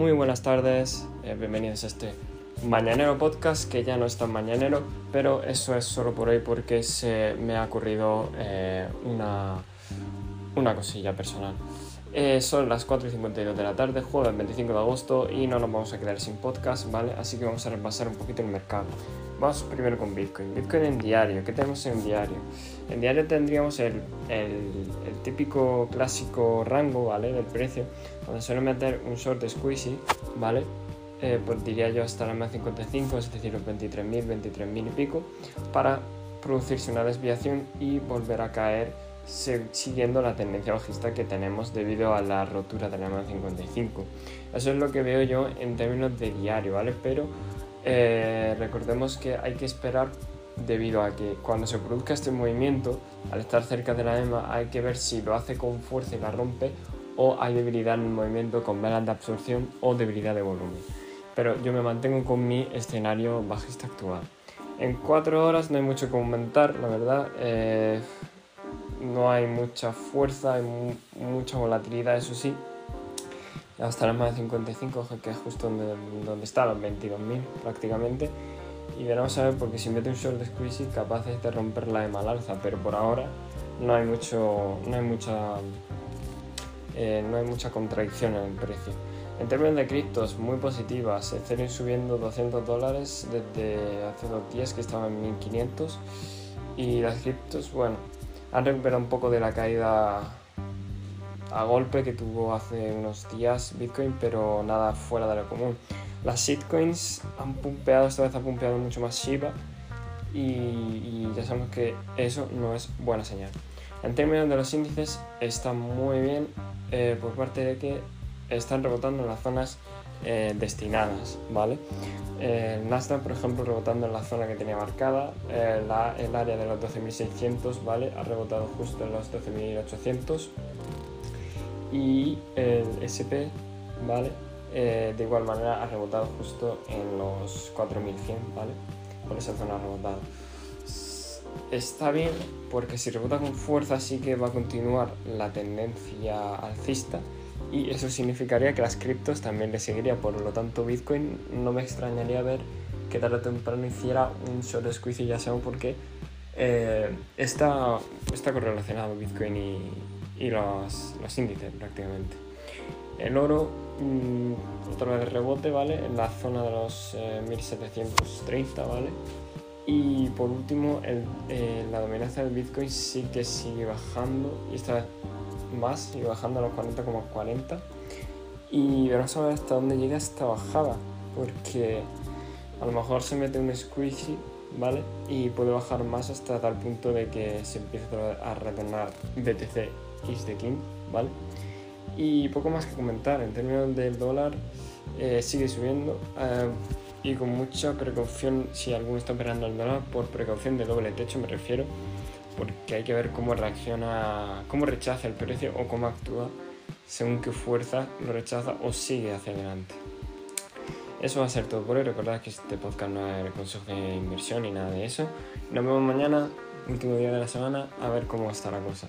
Muy buenas tardes, eh, bienvenidos a este mañanero podcast que ya no es tan mañanero, pero eso es solo por hoy porque se me ha ocurrido eh, una, una cosilla personal. Eh, son las 4 y 52 de la tarde, jueves 25 de agosto y no nos vamos a quedar sin podcast, ¿vale? Así que vamos a repasar un poquito el mercado. Vamos primero con Bitcoin. Bitcoin en diario, ¿qué tenemos en diario? En diario tendríamos el, el, típico clásico rango, ¿vale? Del precio, donde suele meter un short squeezy, ¿vale? Eh, pues diría yo hasta la M55, es decir, los 23.000, 23.000 y pico, para producirse una desviación y volver a caer siguiendo la tendencia bajista que tenemos debido a la rotura de la m 55. Eso es lo que veo yo en términos de diario, ¿vale? Pero eh, recordemos que hay que esperar debido a que cuando se produzca este movimiento, al estar cerca de la EMA, hay que ver si lo hace con fuerza y la rompe o hay debilidad en el movimiento con velas de absorción o debilidad de volumen. Pero yo me mantengo con mi escenario bajista actual. En cuatro horas no hay mucho que comentar, la verdad. Eh, no hay mucha fuerza, hay mucha volatilidad, eso sí. Hasta la más de 55, que es justo donde, donde está, los 22.000 prácticamente. Y veremos a ver, porque si mete un short squeeze, capaz de romper la EMA al alza, pero por ahora no hay, mucho, no hay mucha eh, no hay mucha contradicción en el precio. En términos de criptos, muy positivas. Ethereum subiendo 200 dólares desde hace dos días que estaba en 1500. Y las criptos, bueno, han recuperado un poco de la caída a golpe que tuvo hace unos días Bitcoin, pero nada fuera de lo común. Las shitcoins han pumpeado, esta vez ha pumpeado mucho más Shiba y, ya sabemos que eso no es buena señal. En términos de los índices, está muy bien eh, por parte de que están rebotando las zonas eh, destinadas, ¿vale? El Nasdaq, por ejemplo, rebotando en la zona que tenía marcada, el área de los 12.600, ¿vale? Ha rebotado justo en los 12.800 y el SP, ¿vale? Eh, de igual manera ha rebotado justo en los 4100, ¿vale? Por esa zona ha rebotado. Está bien porque si rebota con fuerza sí que va a continuar la tendencia alcista y eso significaría que las criptos también le seguiría, por lo tanto Bitcoin no me extrañaría ver que tarde o temprano hiciera un short squeeze ya sabemos por qué eh, está, está correlacionado Bitcoin y, y los, índices prácticamente. El oro, mm, otra vez rebote, ¿vale? En la zona de los 1730, eh, ¿vale? Y por último, eh, la dominancia del Bitcoin sí que sigue bajando y esta vez más y bajando a los 40,40 y veremos a ver hasta dónde llega esta bajada porque a lo mejor se mete un squeeze ¿vale? y puede bajar más hasta tal punto de que se empiece a retornar BTC is the ¿vale? y poco más que comentar en términos del dólar eh, sigue subiendo eh, y con mucha precaución si alguno está operando el dólar por precaución de doble techo me refiero porque hay que ver cómo reacciona, cómo rechaza el precio o cómo actúa según qué fuerza lo rechaza o sigue hacia adelante. Eso va a ser todo por hoy. Recordad que este podcast no es consejo de inversión ni nada de eso. Nos vemos mañana, último día de la semana, a ver cómo está la cosa.